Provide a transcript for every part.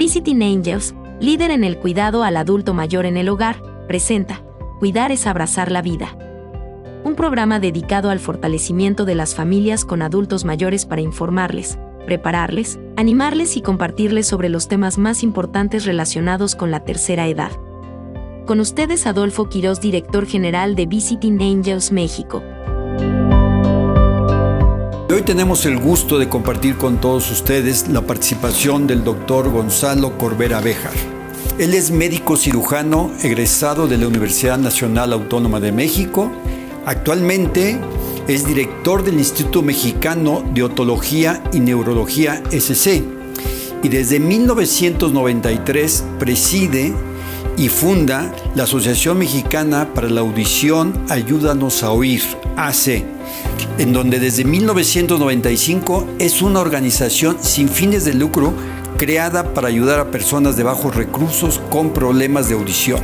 Visiting Angels, líder en el cuidado al adulto mayor en el hogar, presenta Cuidar es abrazar la vida. Un programa dedicado al fortalecimiento de las familias con adultos mayores para informarles, prepararles, animarles y compartirles sobre los temas más importantes relacionados con la tercera edad. Con ustedes Adolfo Quirós, director general de Visiting Angels México. Hoy tenemos el gusto de compartir con todos ustedes la participación del doctor Gonzalo Corbera Béjar. Él es médico cirujano egresado de la Universidad Nacional Autónoma de México. Actualmente es director del Instituto Mexicano de Otología y Neurología SC y desde 1993 preside y funda la Asociación Mexicana para la Audición Ayúdanos a Oír, AC, en donde desde 1995 es una organización sin fines de lucro creada para ayudar a personas de bajos recursos con problemas de audición,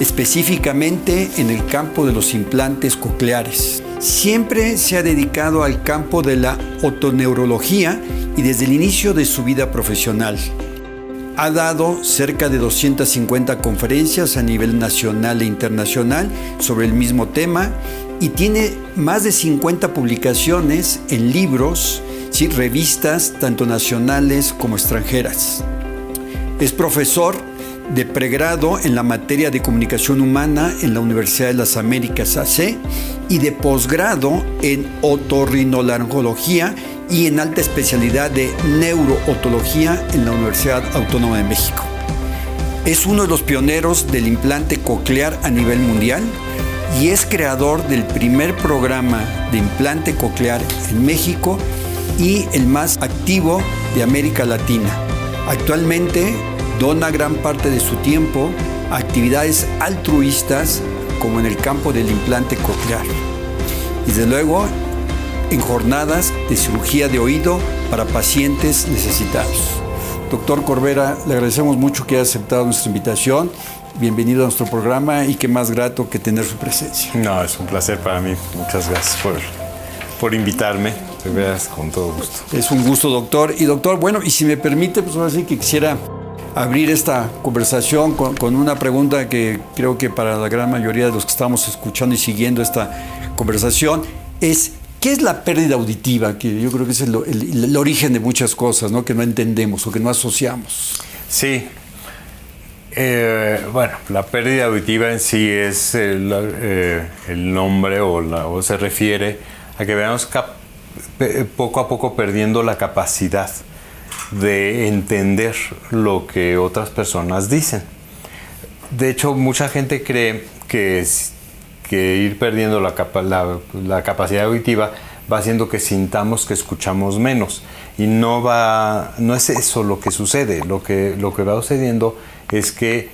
específicamente en el campo de los implantes cocleares. Siempre se ha dedicado al campo de la otoneurología y desde el inicio de su vida profesional. Ha dado cerca de 250 conferencias a nivel nacional e internacional sobre el mismo tema y tiene más de 50 publicaciones en libros, sí, revistas tanto nacionales como extranjeras. Es profesor de pregrado en la materia de comunicación humana en la Universidad de las Américas AC y de posgrado en otorrinolaringología y en alta especialidad de neurootología en la Universidad Autónoma de México. Es uno de los pioneros del implante coclear a nivel mundial y es creador del primer programa de implante coclear en México y el más activo de América Latina. Actualmente dona gran parte de su tiempo a actividades altruistas como en el campo del implante coclear. Y desde luego en jornadas de cirugía de oído para pacientes necesitados. Doctor Corbera, le agradecemos mucho que haya aceptado nuestra invitación. Bienvenido a nuestro programa y qué más grato que tener su presencia. No, es un placer para mí. Muchas gracias por, por invitarme. Te veas con todo gusto. Es un gusto, doctor. Y doctor, bueno, y si me permite, pues ahora sí que quisiera abrir esta conversación con, con, una pregunta que creo que para la gran mayoría de los que estamos escuchando y siguiendo esta conversación es ¿qué es la pérdida auditiva? Que yo creo que es el, origen de muchas cosas, ¿no? Que no entendemos o que no asociamos. Sí. Eh, bueno, la pérdida auditiva en sí es el, eh, nombre o, se refiere a que veamos poco a poco perdiendo la capacidad de entender lo que otras personas dicen. De hecho, mucha gente cree que, que ir perdiendo la, la, capacidad auditiva va haciendo que sintamos que escuchamos menos. Y no, va, no es eso lo que sucede. Lo que, lo que va sucediendo es que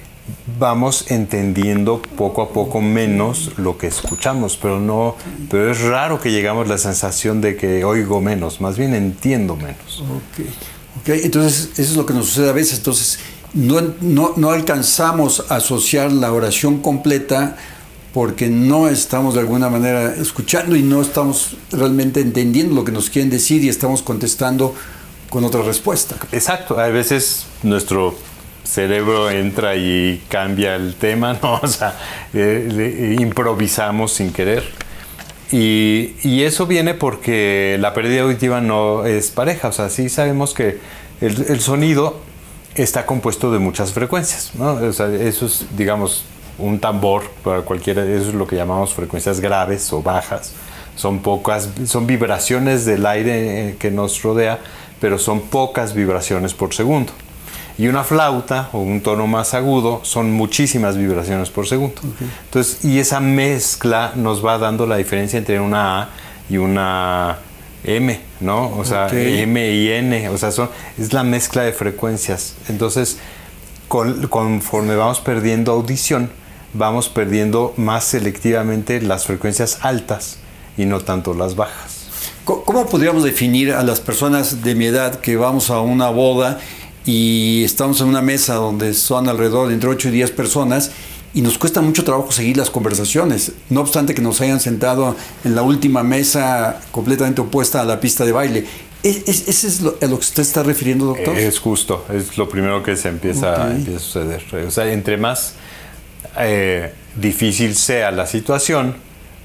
vamos entendiendo poco a poco menos lo que escuchamos, pero no, pero es raro que llegamos a la sensación de que oigo menos, más bien entiendo menos. Okay. Okay. Entonces, eso es lo que nos sucede a veces. Entonces, no, no, no alcanzamos a asociar la oración completa porque no estamos de alguna manera escuchando y no estamos realmente entendiendo lo que nos quieren decir y estamos contestando con otra respuesta. Exacto, a veces nuestro cerebro entra y cambia el tema, ¿no? O sea, eh, improvisamos sin querer. Y, y, eso viene porque la pérdida auditiva no es pareja, o sea, sí sabemos que el, el sonido está compuesto de muchas frecuencias, ¿no? O sea, eso es, digamos, un tambor para cualquiera, eso es lo que llamamos frecuencias graves o bajas. Son pocas, son vibraciones del aire que nos rodea, pero son pocas vibraciones por segundo. Y una flauta o un tono más agudo son muchísimas vibraciones por segundo. Entonces, y esa mezcla nos va dando la diferencia entre una A y una M, ¿no? O sea, okay. M y N, o sea, son, es la mezcla de frecuencias. Entonces, con, conforme vamos perdiendo audición, vamos perdiendo más selectivamente las frecuencias altas y no tanto las bajas. ¿Cómo podríamos definir a las personas de mi edad que vamos a una boda y estamos en una mesa donde son alrededor de entre 8 y 10 personas y nos cuesta mucho trabajo seguir las conversaciones, no obstante que nos hayan sentado en la última mesa completamente opuesta a la pista de baile. ¿Es, ¿Ese es lo, a lo que usted está refiriendo, doctor? Es justo, es lo primero que se empieza, empieza a suceder. O sea, entre más eh, difícil sea la situación,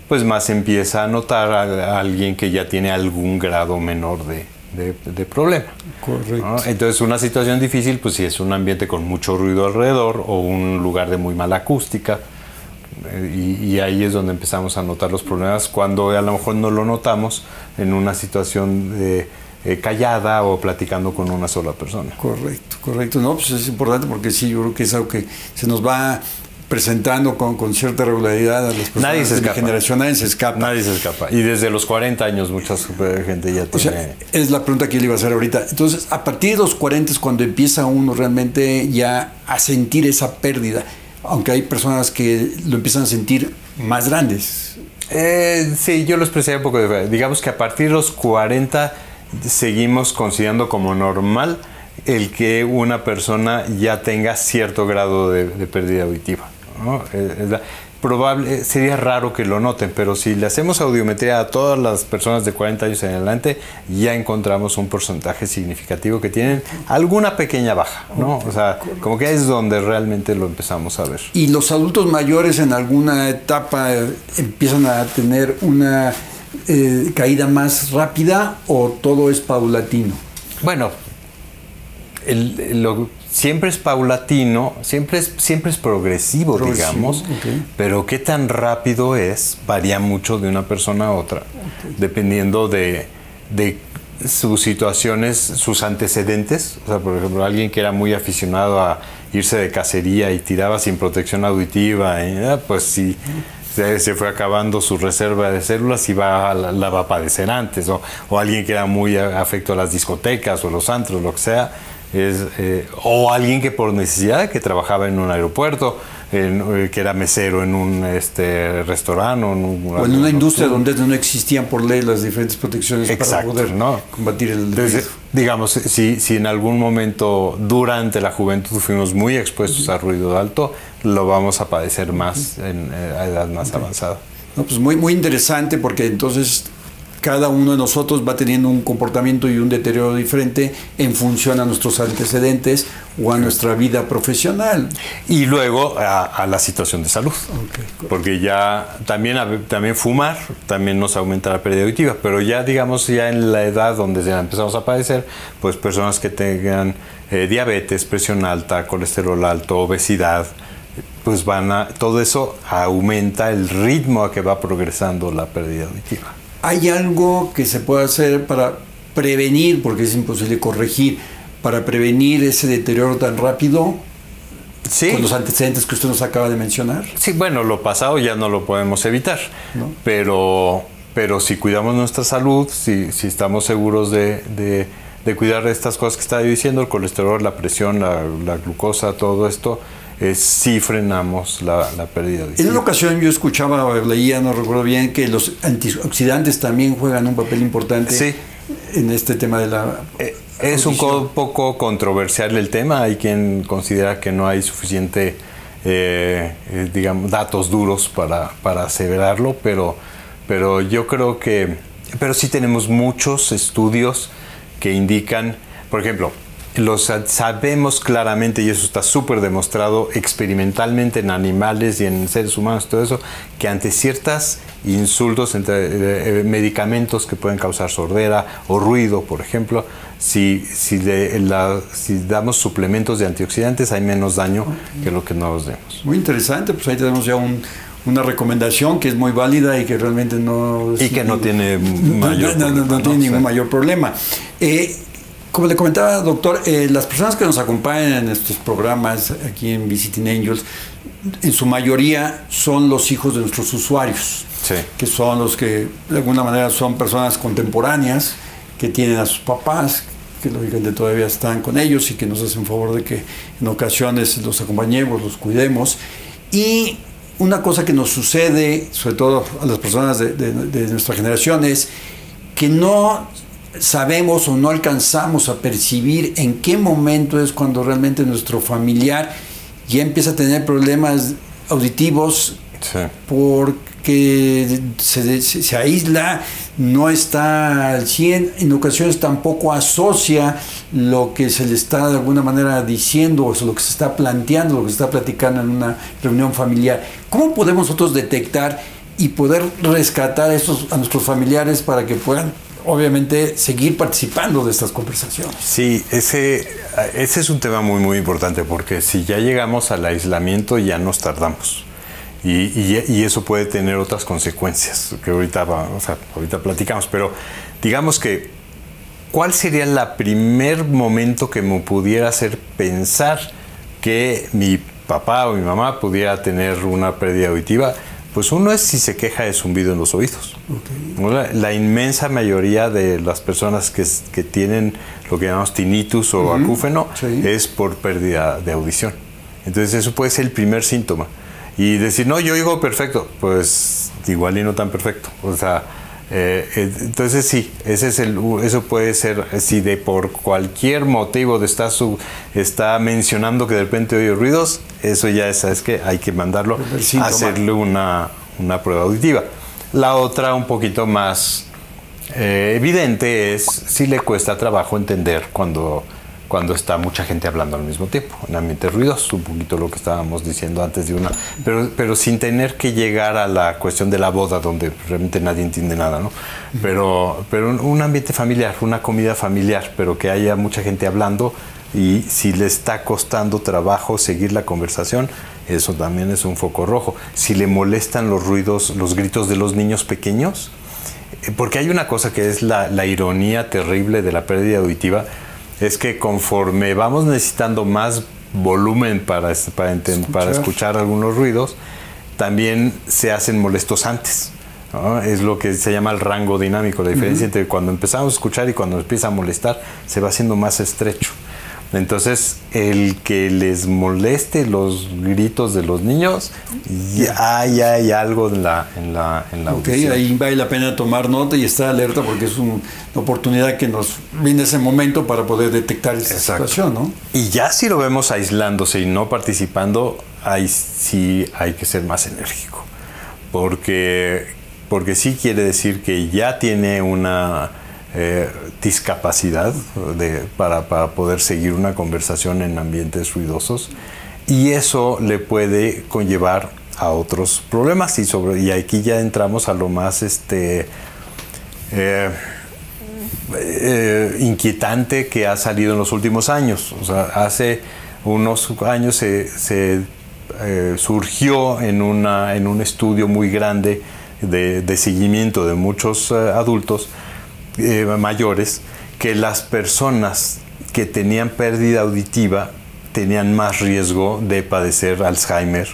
pues más empieza a notar a, alguien que ya tiene algún grado menor de, de, problema. Correcto. Entonces, una situación difícil, pues si es un ambiente con mucho ruido alrededor o un lugar de muy mala acústica, eh, y, ahí es donde empezamos a notar los problemas cuando a lo mejor no lo notamos en una situación eh, callada o platicando con una sola persona. Correcto, correcto. No, pues es importante porque sí, yo creo que es algo que se nos va presentando con, con, cierta regularidad a las personas nadie se de generación, nadie se escapa. Nadie se escapa. Y desde los 40 años mucha gente ya tiene... O sea, es la pregunta que le iba a hacer ahorita. Entonces, a partir de los 40 es cuando empieza uno realmente ya a sentir esa pérdida, aunque hay personas que lo empiezan a sentir más grandes. Eh, sí, yo lo expresé un poco. De, digamos que a partir de los 40 seguimos considerando como normal el que una persona ya tenga cierto grado de pérdida auditiva. Probable, sería raro que lo noten, pero si le hacemos audiometría a todas las personas de 40 años en adelante, ya encontramos un porcentaje significativo que tienen alguna pequeña baja, ¿no? O sea, como que es donde realmente lo empezamos a ver. ¿Y los adultos mayores en alguna etapa eh, empiezan a tener una eh, caída más rápida o todo es paulatino? Bueno, lo, siempre es paulatino, siempre es, siempre es progresivo, digamos, pero qué tan rápido es varía mucho de una persona a otra, dependiendo de, sus situaciones, sus antecedentes. O sea, por ejemplo, alguien que era muy aficionado a irse de cacería y tiraba sin protección auditiva, ah, pues sí. Se, fue acabando su reserva de células y va, la, va a padecer antes, o, o alguien que era muy afecto a las discotecas o los antros, lo que sea, es, eh, o alguien que por necesidad, que trabajaba en un aeropuerto, eh, que era mesero en un este, restaurante. O en, una industria donde no existían por ley las diferentes protecciones para poder combatir el Entonces, Digamos, si, si en algún momento durante la juventud fuimos muy expuestos a ruido alto, lo vamos a padecer más en eh, edad más avanzada. No, pues muy, muy interesante porque entonces cada uno de nosotros va teniendo un comportamiento y un deterioro diferente en función a nuestros antecedentes o a nuestra vida profesional. Y luego a, la situación de salud. Porque ya también, también fumar también nos aumenta la pérdida auditiva, pero ya digamos ya en la edad donde ya empezamos a padecer, pues personas que tengan eh, diabetes, presión alta, colesterol alto, obesidad, pues van a, todo eso aumenta el ritmo a que va progresando la pérdida auditiva. ¿Hay algo que se pueda hacer para prevenir, porque es imposible corregir, para prevenir ese deterioro tan rápido? Sí. Con los antecedentes que usted nos acaba de mencionar. Sí, bueno, lo pasado ya no lo podemos evitar, pero, pero si cuidamos nuestra salud, si, si estamos seguros de, de, cuidar de estas cosas que estaba diciendo, el colesterol, la presión, la, la glucosa, todo esto, si sí frenamos la, pérdida de En una ocasión yo escuchaba, leía, no recuerdo bien, que los antioxidantes también juegan un papel importante en este tema de la... Eh, es un poco controversial el tema, hay quien considera que no hay suficiente, eh, eh, digamos, datos duros para, para aseverarlo, pero, pero yo creo que, pero sí tenemos muchos estudios que indican, por ejemplo, los sabemos claramente, y eso está súper demostrado experimentalmente en animales y en seres humanos, todo eso, que ante ciertos insultos, entre eh, medicamentos que pueden causar sordera o ruido, por ejemplo, si, si, si, damos suplementos de antioxidantes hay menos daño que lo que no los demos. Muy interesante, pues ahí tenemos ya una recomendación que es muy válida y que realmente no... Y que no tiene mayor no, no, no, tiene ningún mayor problema. Eh, como le comentaba, doctor, eh, las personas que nos acompañan en estos programas aquí en Visiting Angels, en su mayoría son los hijos de nuestros usuarios, que son los que de alguna manera son personas contemporáneas, que tienen a sus papás, que lógicamente todavía están con ellos y que nos hacen favor de que en ocasiones los acompañemos, los cuidemos. Y una cosa que nos sucede, sobre todo a las personas de, de nuestra generación, es que no sabemos o no alcanzamos a percibir en qué momento es cuando realmente nuestro familiar ya empieza a tener problemas auditivos porque se, aísla, no está al 100, en ocasiones tampoco asocia lo que se le está de alguna manera diciendo o lo que se está planteando, lo que se está platicando en una reunión familiar. ¿Cómo podemos nosotros detectar y poder rescatar a, a nuestros familiares para que puedan obviamente seguir participando de estas conversaciones. Sí, ese, ese es un tema muy muy importante porque si ya llegamos al aislamiento ya nos tardamos. Y, eso puede tener otras consecuencias que ahorita, o ahorita platicamos, pero digamos que, ¿cuál sería el primer momento que me pudiera hacer pensar que mi papá o mi mamá pudiera tener una pérdida auditiva? Pues uno es si se queja de zumbido en los oídos. La, inmensa mayoría de las personas que, tienen lo que llamamos tinnitus o acúfeno es por pérdida de audición. Entonces eso puede ser el primer síntoma. Y decir, no, yo oigo perfecto, pues igual y no tan perfecto. O sea, eh, eh, entonces sí, ese es el, eso puede ser, si de por cualquier motivo de estar su, está mencionando que de repente oye ruidos, eso ya es, ¿sabes que Hay que mandarlo a hacerle una, una, prueba auditiva. La otra, un poquito más eh, evidente, es si le cuesta trabajo entender cuando cuando está mucha gente hablando al mismo tiempo, en ambientes ruidoso, un poquito lo que estábamos diciendo antes de una, pero, pero sin tener que llegar a la cuestión de la boda donde realmente nadie entiende nada, ¿no? Pero, pero un ambiente familiar, una comida familiar, pero que haya mucha gente hablando y si le está costando trabajo seguir la conversación, eso también es un foco rojo. Si le molestan los ruidos, los gritos de los niños pequeños, eh, porque hay una cosa que es la, la ironía terrible de la pérdida auditiva, es que conforme vamos necesitando más volumen para, para, escuchar. para escuchar algunos ruidos, también se hacen molestos antes. Es lo que se llama el rango dinámico. La diferencia entre cuando empezamos a escuchar y cuando empieza a molestar se va haciendo más estrecho. Entonces, el que les moleste los gritos de los niños, ya, hay algo en la, en la, en ahí vale la pena tomar nota y estar alerta porque es una oportunidad que nos viene ese momento para poder detectar esa situación, ¿no? Y ya si lo vemos aislándose y no participando, ahí sí hay que ser más enérgico. Porque, porque sí quiere decir que ya tiene una eh, discapacidad para, poder seguir una conversación en ambientes ruidosos y eso le puede conllevar a otros problemas y, aquí ya entramos a lo más este, eh, eh, inquietante que ha salido en los últimos años. hace unos años se, surgió en, un estudio muy grande de, de seguimiento de muchos adultos eh, mayores que las personas que tenían pérdida auditiva tenían más riesgo de padecer Alzheimer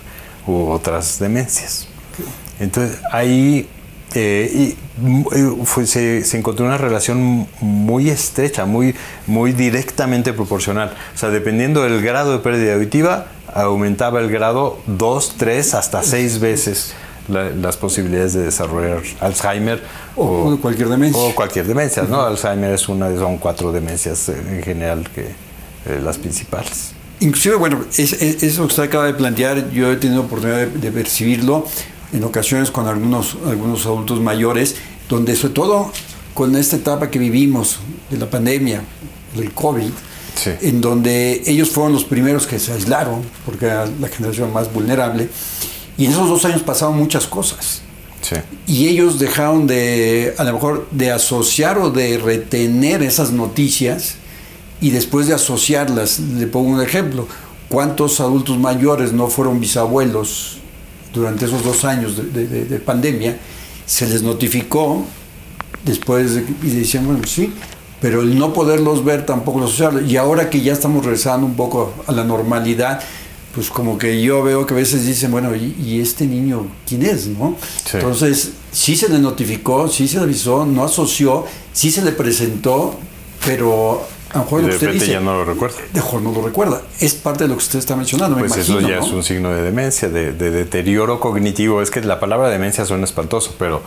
u otras demencias. Entonces ahí eh, eh, se, encontró una relación muy estrecha, muy, muy directamente proporcional. O sea, dependiendo del grado de pérdida auditiva, aumentaba el grado dos, tres, hasta seis veces las posibilidades de desarrollar Alzheimer o, cualquier demencia. O cualquier demencia, ¿no? Alzheimer es una, son cuatro demencias en general que eh, las principales. Inclusive, bueno, es, eso que usted acaba de plantear, yo he tenido oportunidad de, percibirlo en ocasiones con algunos, algunos adultos mayores, donde sobre todo con esta etapa que vivimos de la pandemia, del COVID, en donde ellos fueron los primeros que se aislaron, porque era la generación más vulnerable, y en esos dos años pasaron muchas cosas. Y ellos dejaron de, a lo mejor, de asociar o de retener esas noticias y después de asociarlas, le pongo un ejemplo, ¿cuántos adultos mayores no fueron bisabuelos durante esos dos años de, pandemia? Se les notificó después de, y decían, bueno, sí, pero el no poderlos ver tampoco lo asociaron. Y ahora que ya estamos regresando un poco a la normalidad, pues como que yo veo que a veces dicen, bueno, ¿y, este niño quién es? ¿no? Entonces, sí se le notificó, sí se le avisó, no asoció, sí se le presentó, pero a lo mejor de usted dice, ya no lo recuerda. Mejor no lo recuerda. Es parte de lo que usted está mencionando. Pues eso ya es un signo de demencia, de, deterioro cognitivo. Es que la palabra demencia suena espantoso, pero,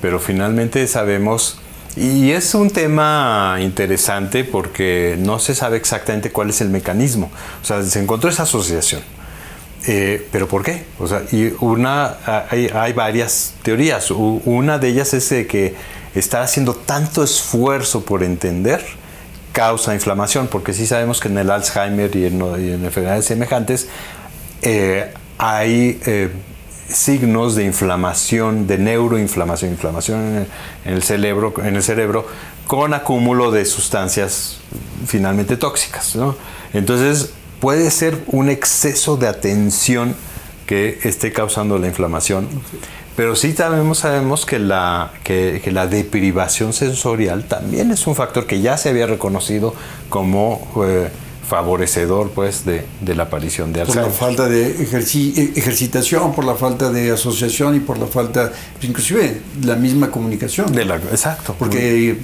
pero finalmente sabemos y es un tema interesante porque no se sabe exactamente cuál es el mecanismo. O sea, se encontró esa asociación. Eh, ¿Pero por qué? O sea, y una, hay, varias teorías. Una de ellas es que estar haciendo tanto esfuerzo por entender causa inflamación, porque sí sabemos que en el Alzheimer y en, enfermedades semejantes eh, hay eh, signos de inflamación, de neuroinflamación, inflamación en el, cerebro, en el cerebro con acúmulo de sustancias finalmente tóxicas. Entonces puede ser un exceso de atención que esté causando la inflamación. Pero sí sabemos, sabemos que, la, que, la deprivación sensorial también es un factor que ya se había reconocido como eh, favorecedor pues, de, la aparición de Alzheimer. Por la falta de eh, ejercitación, por la falta de asociación y por la falta, inclusive la misma comunicación. De la, exacto. Porque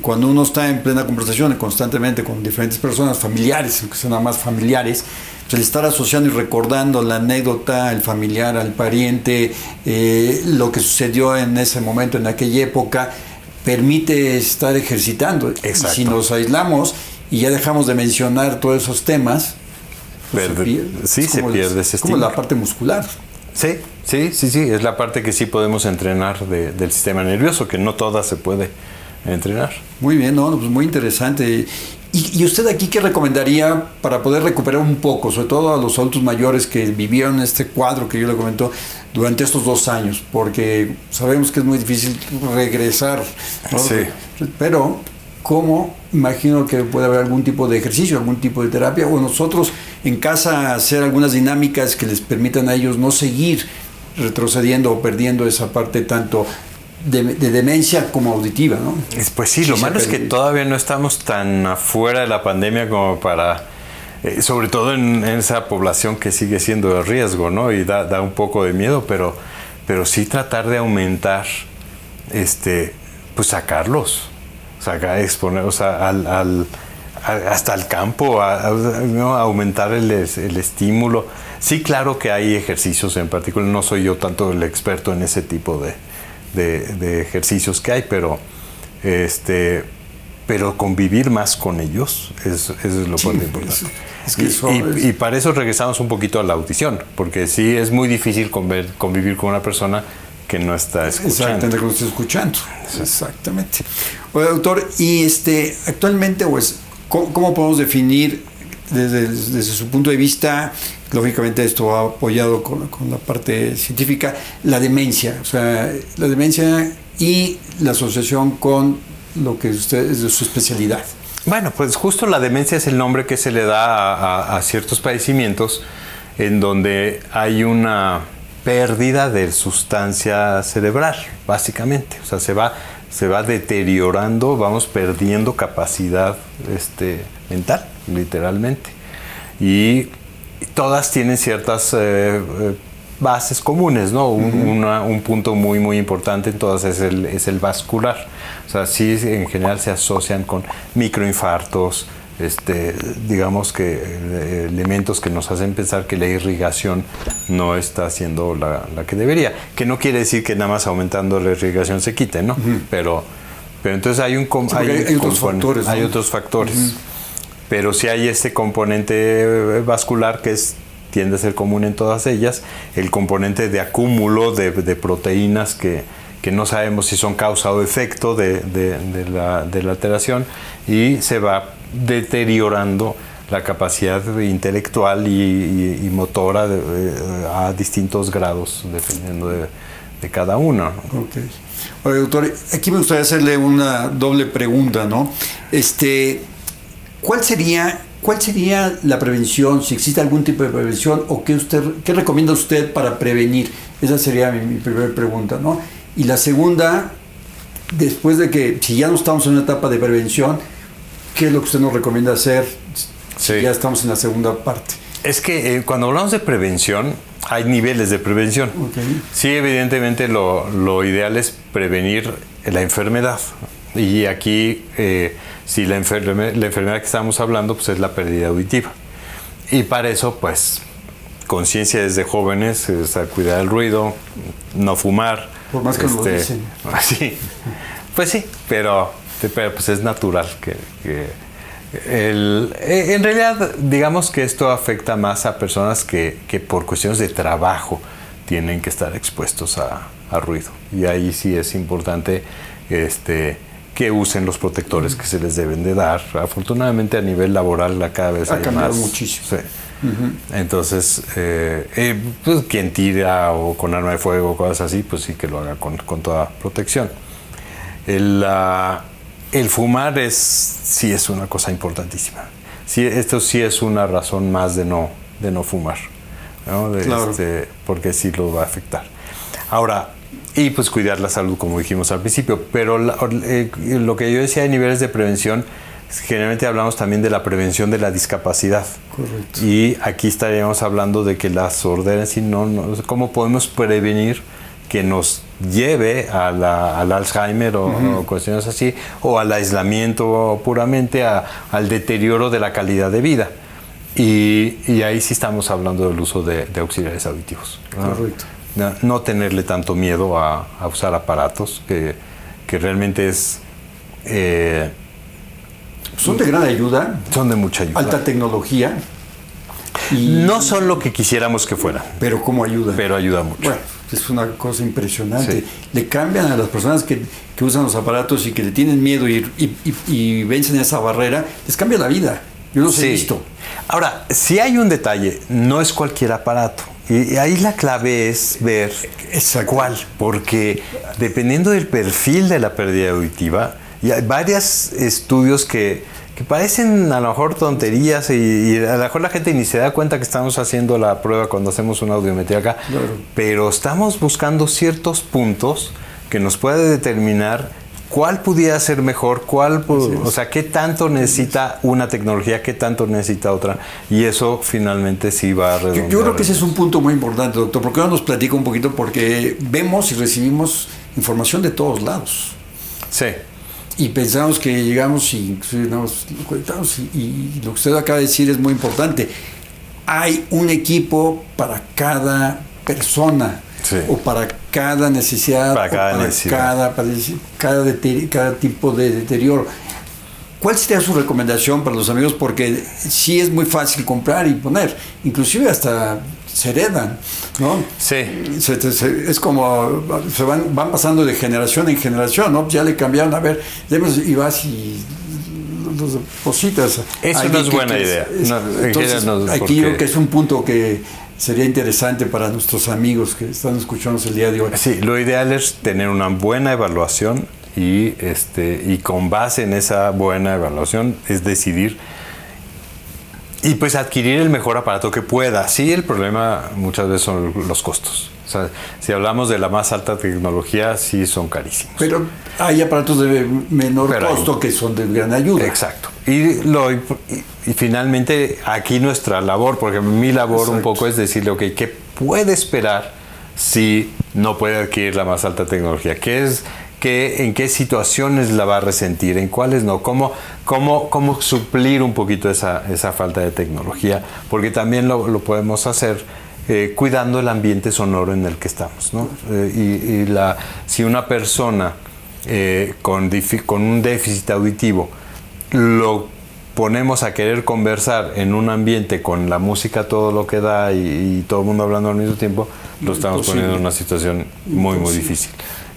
cuando uno está en plena conversación constantemente con diferentes personas, familiares, aunque sean nada más familiares, pues el estar asociando y recordando la anécdota, el familiar, al pariente, eh, lo que sucedió en ese momento, en aquella época, permite estar ejercitando. Exacto. Si nos aislamos y ya dejamos de mencionar todos esos temas, pues se pierde. sí, se pierde ese como la parte muscular. Sí, sí, sí, sí, es la parte que sí podemos entrenar del sistema nervioso, que no toda se puede entrenar. Muy bien, no, pues muy interesante. ¿Y, usted aquí qué recomendaría para poder recuperar un poco, sobre todo a los adultos mayores que vivieron este cuadro que yo le comentó durante estos dos años? Porque sabemos que es muy difícil regresar. Sí. Pero ¿cómo imagino que puede haber algún tipo de ejercicio, algún tipo de terapia, o nosotros en casa hacer algunas dinámicas que les permitan a ellos no seguir retrocediendo o perdiendo esa parte tanto de, demencia como auditiva, ¿no? Pues sí, lo malo es que todavía no estamos tan afuera de la pandemia como para, eh, sobre todo en, esa población que sigue siendo de riesgo, ¿no? Y da, da, un poco de miedo, pero, pero sí tratar de aumentar, este, pues sacarlos, o sea, al, hasta el campo, a, aumentar el, el estímulo. Sí, claro que hay ejercicios en particular, no soy yo tanto el experto en ese tipo de, de, ejercicios que hay, pero este pero convivir más con ellos es, es lo más importante. y, para eso regresamos un poquito a la audición, porque sí es muy difícil convivir con una persona que no está escuchando. Exactamente, que no está escuchando. Exactamente. Oye, doctor, y este, actualmente, pues, ¿cómo, podemos definir desde, desde, su punto de vista lógicamente esto va apoyado con, la parte científica, la demencia, o sea, la demencia y la asociación con lo que usted es de su especialidad. Bueno, pues justo la demencia es el nombre que se le da a, ciertos padecimientos en donde hay una pérdida de sustancia cerebral, básicamente. O sea, se va, se va deteriorando, vamos perdiendo capacidad este, mental, literalmente. Y todas tienen ciertas eh, eh, bases comunes, ¿no? Un, punto muy, muy importante en todas es el, es el vascular. O sea, sí en general se asocian con microinfartos, este, digamos que eh, elementos que nos hacen pensar que la irrigación no está siendo la, que debería. Que no quiere decir que nada más aumentando la irrigación se quite, ¿no? Pero, pero entonces hay un hay, otros factores. Hay otros factores pero si hay este componente eh, vascular que es, tiende a ser común en todas ellas, el componente de acúmulo de, proteínas que, no sabemos si son causa o efecto de, la, alteración y se va deteriorando la capacidad intelectual y, motora a distintos grados, dependiendo de, cada uno. Oye, doctor, aquí me gustaría hacerle una doble pregunta, ¿no? Este, ¿Cuál sería, ¿Cuál sería la prevención, si existe algún tipo de prevención o qué, usted, qué recomienda usted para prevenir? Esa sería mi, primera pregunta, ¿no? Y la segunda, después de que, si ya no estamos en una etapa de prevención, ¿qué es lo que usted nos recomienda hacer si ya estamos en la segunda parte? Es que eh, cuando hablamos de prevención, hay niveles de prevención. Sí, evidentemente lo, lo, ideal es prevenir la enfermedad. Y aquí eh, si la, la enfermedad que estamos hablando pues es la pérdida auditiva. Y para eso, pues, conciencia desde jóvenes, es cuidar el ruido, no fumar. Por más que lo este, dicen. Así. Pues sí, pero, pero pues es natural que, eh, en realidad, digamos que esto afecta más a personas que, por cuestiones de trabajo tienen que estar expuestos a, ruido. Y ahí sí es importante este, que usen los protectores que se les deben de dar. Afortunadamente a nivel laboral la cada vez ha hay cambiado más. muchísimo. Entonces, eh, eh, pues, quien tira o con arma de fuego o cosas así, pues sí que lo haga con, toda protección. El, el fumar es, sí es una cosa importantísima. Sí, esto sí es una razón más de no, de no fumar, este, porque sí lo va a afectar. Ahora, y pues cuidar la salud, como dijimos al principio, pero eh, lo que yo decía de niveles de prevención, generalmente hablamos también de la prevención de la discapacidad. Correcto. Y aquí estaríamos hablando de que la sordera, si no, no, ¿cómo podemos prevenir que nos lleve al Alzheimer o, cuestiones así, o al aislamiento puramente, al deterioro de la calidad de vida. Y, ahí sí estamos hablando del uso de, auxiliares auditivos. Correcto. No, tenerle tanto miedo a, usar aparatos, que, realmente es... Eh, son de gran ayuda. Son de mucha ayuda. Alta tecnología. No son lo que quisiéramos que fueran. Pero cómo ayuda. Pero ayuda mucho. Bueno, es una cosa impresionante. Le cambian a las personas que, usan los aparatos y que le tienen miedo y, y, vencen esa barrera, les cambia la vida. Yo los he visto. Ahora, si hay un detalle, no es cualquier aparato. Y ahí la clave es ver cuál, porque dependiendo del perfil de la pérdida auditiva, y hay varios estudios que que parecen a lo mejor tonterías y, a lo mejor la gente ni se da cuenta que estamos haciendo la prueba cuando hacemos una audiometría acá, pero estamos buscando ciertos puntos que nos puede determinar cuál pudiera ser mejor, cuál, o sea, qué tanto necesita una tecnología, qué tanto necesita otra, y eso finalmente sí va a redundar. Yo, creo que ese es un punto muy importante, doctor, porque ahora nos platica un poquito, porque vemos y recibimos información de todos lados. Sí y pensamos que llegamos y nos conectamos y, lo que usted acaba de decir es muy importante. Hay un equipo para cada persona o para cada necesidad, para cada, Cada, cada, cada, tipo de deterioro. ¿Cuál sería su recomendación para los amigos? Porque sí es muy fácil comprar y poner, inclusive hasta se heredan, ¿no? Sí. es como, se van, van pasando de generación en generación, ¿no? Ya le cambiaron, a ver, y vas y los depositas. Eso no es buena idea. entonces, aquí creo que es un punto que sería interesante para nuestros amigos que están escuchando el día de hoy. Sí, lo ideal es tener una buena evaluación y, este, y con base en esa buena evaluación es decidir y pues adquirir el mejor aparato que pueda. Sí, el problema muchas veces son los costos. O sea, si hablamos de la más alta tecnología, sí son carísimos. Pero hay aparatos de menor costo que son de gran ayuda. Exacto. Y, lo, y, finalmente aquí nuestra labor, porque mi labor un poco es decirle, ok, ¿qué puede esperar si no puede adquirir la más alta tecnología? ¿Qué es en qué situaciones la va a resentir, en cuáles no, cómo, cómo, cómo suplir un poquito esa, esa falta de tecnología, porque también lo, lo podemos hacer eh, cuidando el ambiente sonoro en el que estamos. ¿no? Eh, y, la, si una persona eh, con, con un déficit auditivo lo ponemos a querer conversar en un ambiente con la música todo lo que da y, todo el mundo hablando al mismo tiempo, lo estamos poniendo en una situación muy, muy difícil.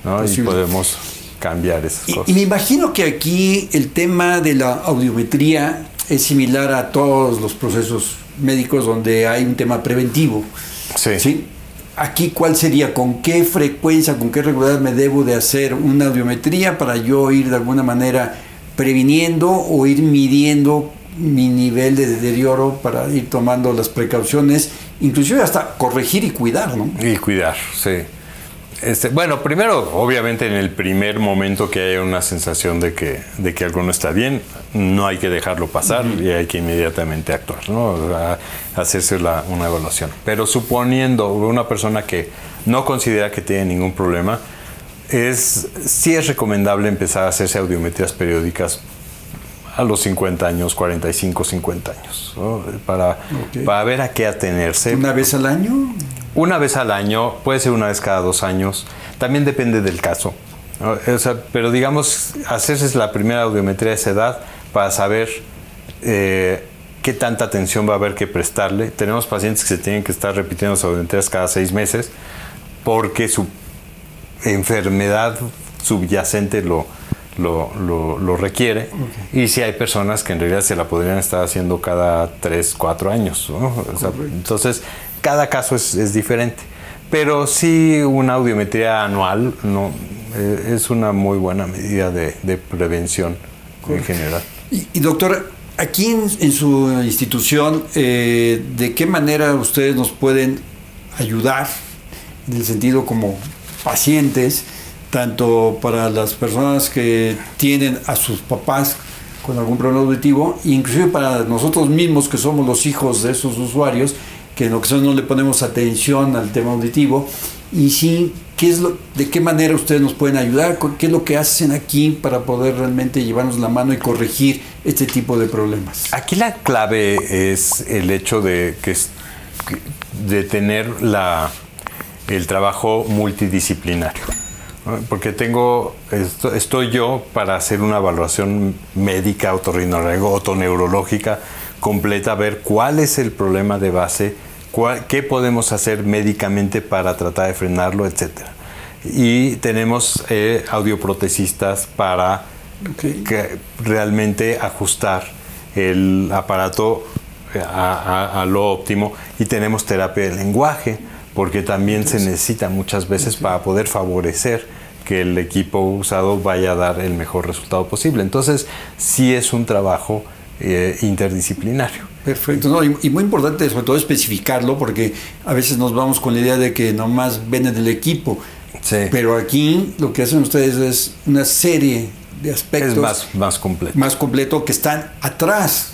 Y podemos cambiar esas cosas. Y me imagino que aquí el tema de la audiometría es similar a todos los procesos médicos donde hay un tema preventivo. Sí. Aquí, ¿cuál sería? ¿Con qué frecuencia, con qué regularidad me debo de hacer una audiometría para yo ir de alguna manera previniendo o ir midiendo mi nivel de deterioro para ir tomando las precauciones, inclusive hasta corregir y cuidar, ¿no? Y cuidar, sí. Este, bueno, primero, obviamente en el primer momento que haya una sensación de que, de que algo no está bien, no hay que dejarlo pasar y hay que inmediatamente actuar, ¿no? hacerse una evaluación. Pero suponiendo una persona que no considera que tiene ningún problema, es, sí es recomendable empezar a hacerse audiometrías periódicas a los 50 años, 45, 50 años, para, para ver a qué atenerse. ¿Una vez al año? Una vez al año, puede ser una vez cada dos años, también depende del caso. pero digamos, hacerse la primera audiometría a esa edad para saber eh, qué tanta atención va a haber que prestarle. Tenemos pacientes que se tienen que estar repitiendo sus audiometrías cada seis meses porque su enfermedad subyacente lo, lo, requiere. Y si hay personas que en realidad se la podrían estar haciendo cada 3, 4 años. entonces, cada caso es, diferente. Pero sí una audiometría anual no, eh, es una muy buena medida de, prevención en general. Y, doctor, aquí en, su institución, eh, ¿de qué manera ustedes nos pueden ayudar en el sentido como pacientes? Tanto para las personas que tienen a sus papás con algún problema auditivo, inclusive para nosotros mismos que somos los hijos de esos usuarios, que en ocasiones no le ponemos atención al tema auditivo, y sí, ¿qué es lo, ¿de qué manera ustedes nos pueden ayudar? ¿Qué es lo que hacen aquí para poder realmente llevarnos la mano y corregir este tipo de problemas? Aquí la clave es el hecho de, que, de tener la, el trabajo multidisciplinario. Porque tengo, estoy yo para hacer una evaluación médica, otoneurológica completa, ver cuál es el problema de base, qué podemos hacer médicamente para tratar de frenarlo, etc. Y tenemos eh, audioprotesistas para realmente ajustar el aparato eh, a, lo óptimo y tenemos terapia del lenguaje porque también se necesita muchas veces para poder favorecer que el equipo usado vaya a dar el mejor resultado posible. Entonces, sí es un trabajo eh, interdisciplinario. Perfecto, y, muy importante sobre todo especificarlo porque a veces nos vamos con la idea de que nomás viene del equipo, sí. pero aquí lo que hacen ustedes es una serie de aspectos es más, más completo. Más completo que están atrás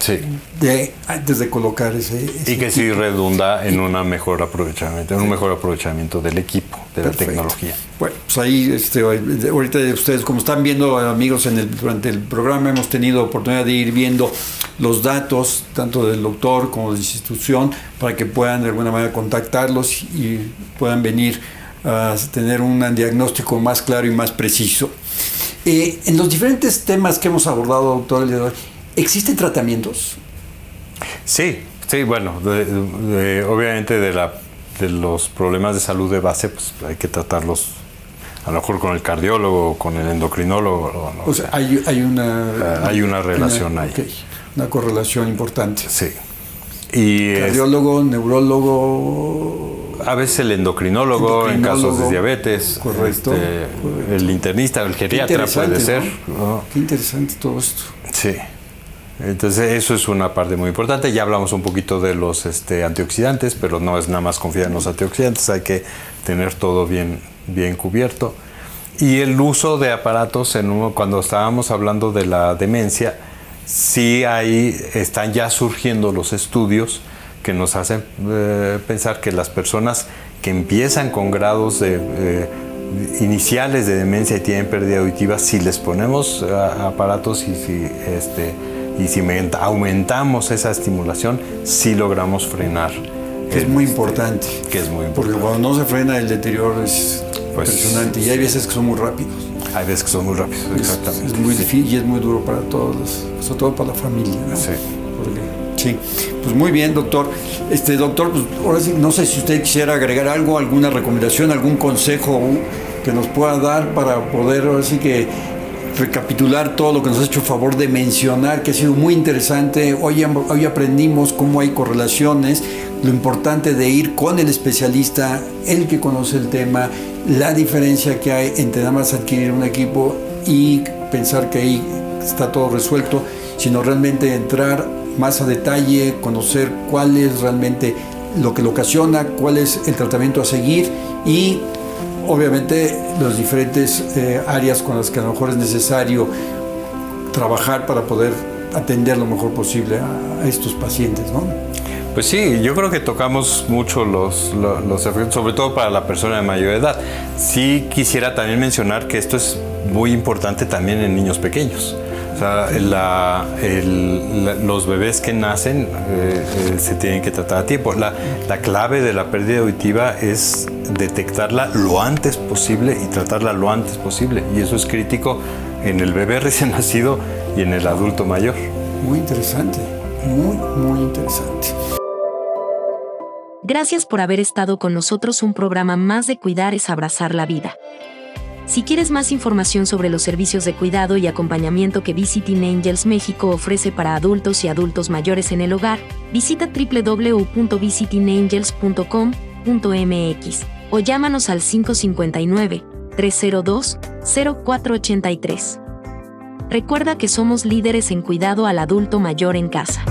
Sí. De, antes de colocar ese, y que sí redunda en una mejor aprovechamiento, en un mejor aprovechamiento del equipo, de la tecnología. Bueno, pues ahí este, ahorita ustedes como están viendo amigos en el, durante el programa hemos tenido oportunidad de ir viendo los datos tanto del doctor como de la institución para que puedan de alguna manera contactarlos y puedan venir a tener un diagnóstico más claro y más preciso. Eh, en los diferentes temas que hemos abordado, doctor, ¿Existen tratamientos? Sí, sí, bueno, obviamente de, la, de los problemas de salud de base, pues hay que tratarlos a lo mejor con el cardiólogo, con el endocrinólogo. o sea, hay, hay, una... Ah, hay una relación ahí. Una correlación importante. Sí. Y cardiólogo, neurólogo. A veces el endocrinólogo, en casos de diabetes. Correcto, este, El internista, el geriatra puede ser. Qué interesante todo esto. Sí. Entonces eso es una parte muy importante. Ya hablamos un poquito de los este, antioxidantes, pero no es nada más confiar en los antioxidantes, hay que tener todo bien, bien cubierto. Y el uso de aparatos, en cuando estábamos hablando de la demencia, sí ahí están ya surgiendo los estudios que nos hacen eh, pensar que las personas que empiezan con grados de, eh, iniciales de demencia y tienen pérdida auditiva, si les ponemos eh, aparatos y si este, y si aumentamos esa estimulación, sí logramos frenar. Es muy importante. Que es muy importante. Porque cuando no se frena el deterioro es pues, impresionante. Y hay veces que son muy rápidos. Hay veces que son muy rápidos, exactamente. Es muy difícil y es muy duro para todos, sobre todo para la familia. Sí. sí. Pues muy bien, doctor. Este doctor, pues ahora sí, no sé si usted quisiera agregar algo, alguna recomendación, algún consejo que nos pueda dar para poder, ahora sí que recapitular todo lo que nos ha hecho favor de mencionar, que ha sido muy interesante. Hoy, hoy aprendimos cómo hay correlaciones, lo importante de ir con el especialista, el que conoce el tema, la diferencia que hay entre nada más adquirir un equipo y pensar que ahí está todo resuelto, sino realmente entrar más a detalle, conocer cuál es realmente lo que lo ocasiona, cuál es el tratamiento a seguir y obviamente las diferentes eh, áreas con las que a lo mejor es necesario trabajar para poder atender lo mejor posible a, estos pacientes, ¿no? Pues sí, yo creo que tocamos mucho los, los, efectos, sobre todo para la persona de mayor edad. Sí quisiera también mencionar que esto es muy importante también en niños pequeños. O sea, los bebés que nacen eh, eh, se tienen que tratar a tiempo. La, la clave de la pérdida auditiva es detectarla lo antes posible y tratarla lo antes posible. Y eso es crítico en el bebé recién nacido y en el adulto mayor. Muy interesante, muy, muy interesante. Gracias por haber estado con nosotros un programa más de Cuidar es Abrazar la Vida. Si quieres más información sobre los servicios de cuidado y acompañamiento que Visiting Angels México ofrece para adultos y adultos mayores en el hogar, visita www.visitingangels.com.mx o llámanos al 559-302-0483. Recuerda que somos líderes en cuidado al adulto mayor en casa.